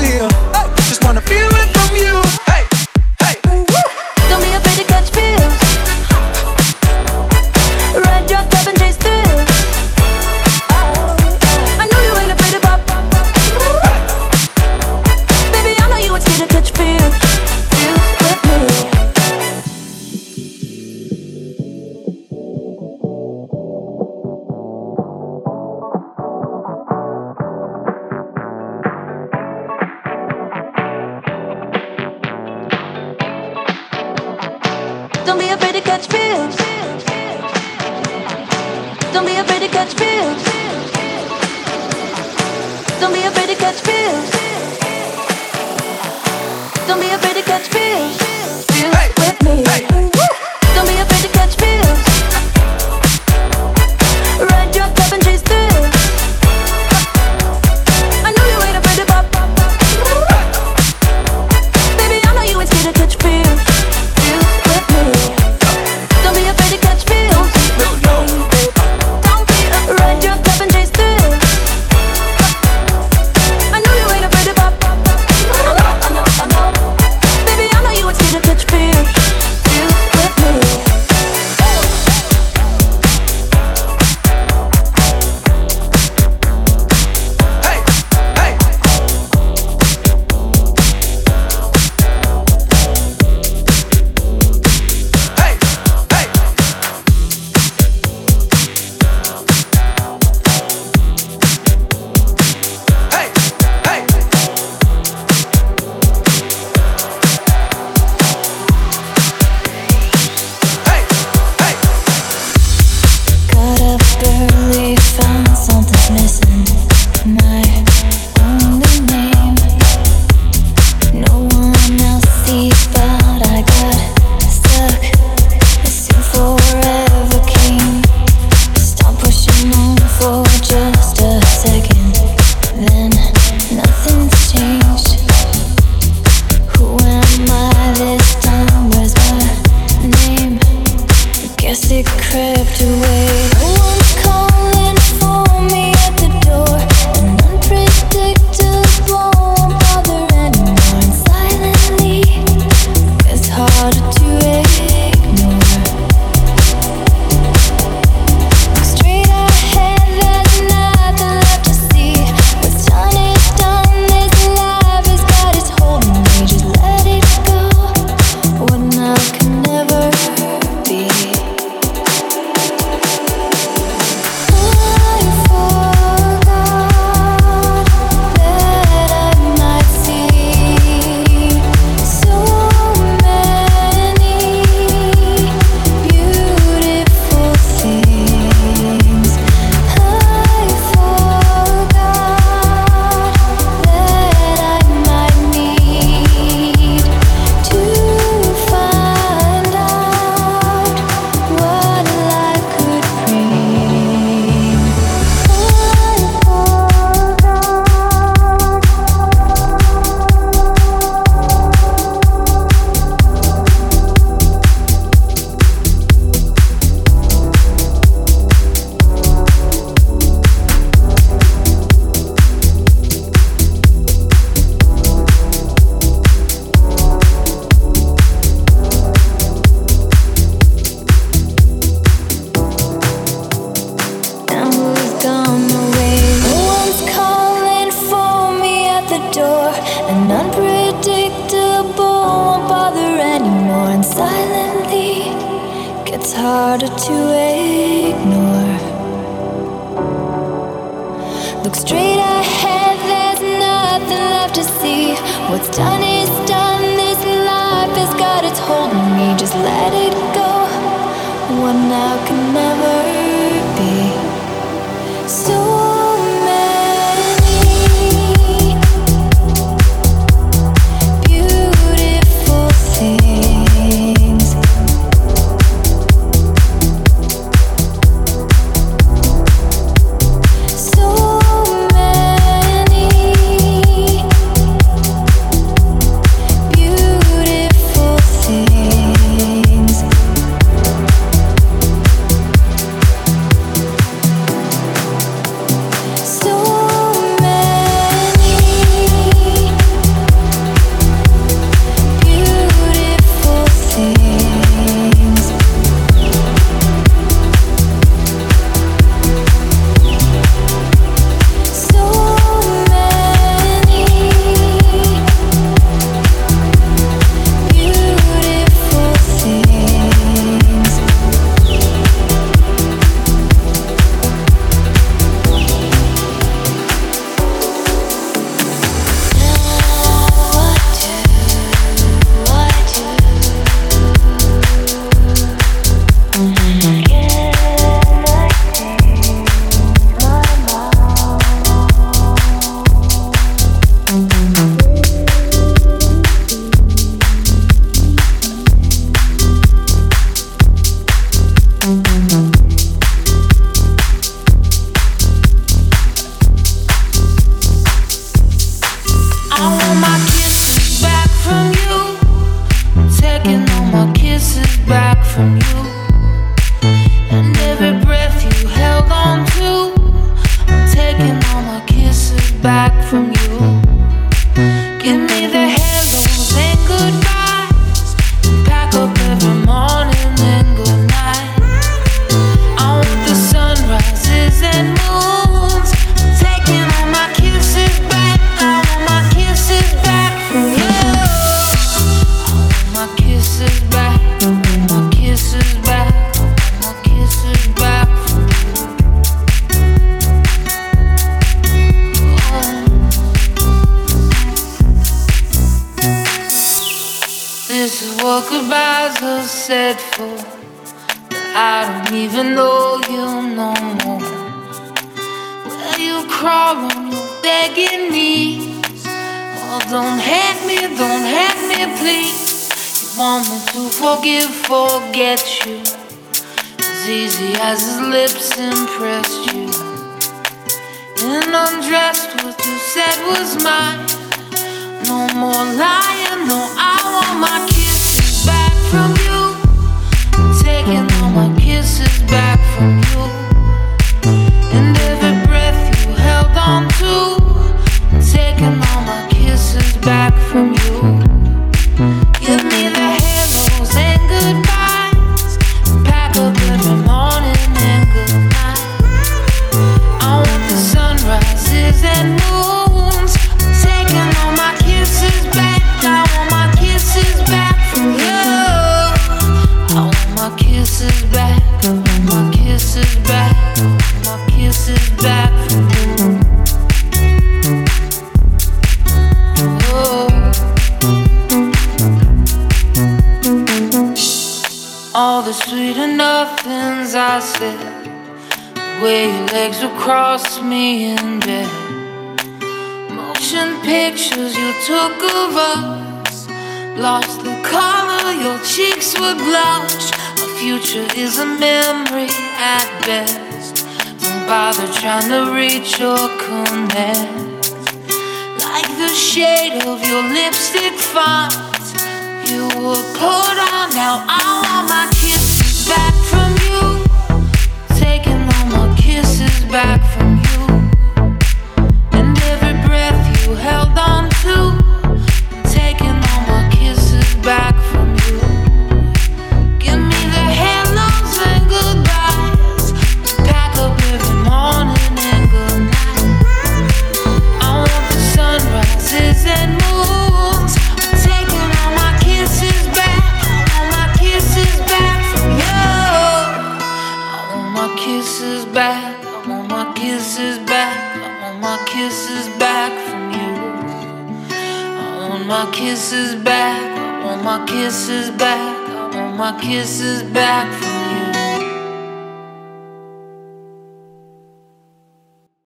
the you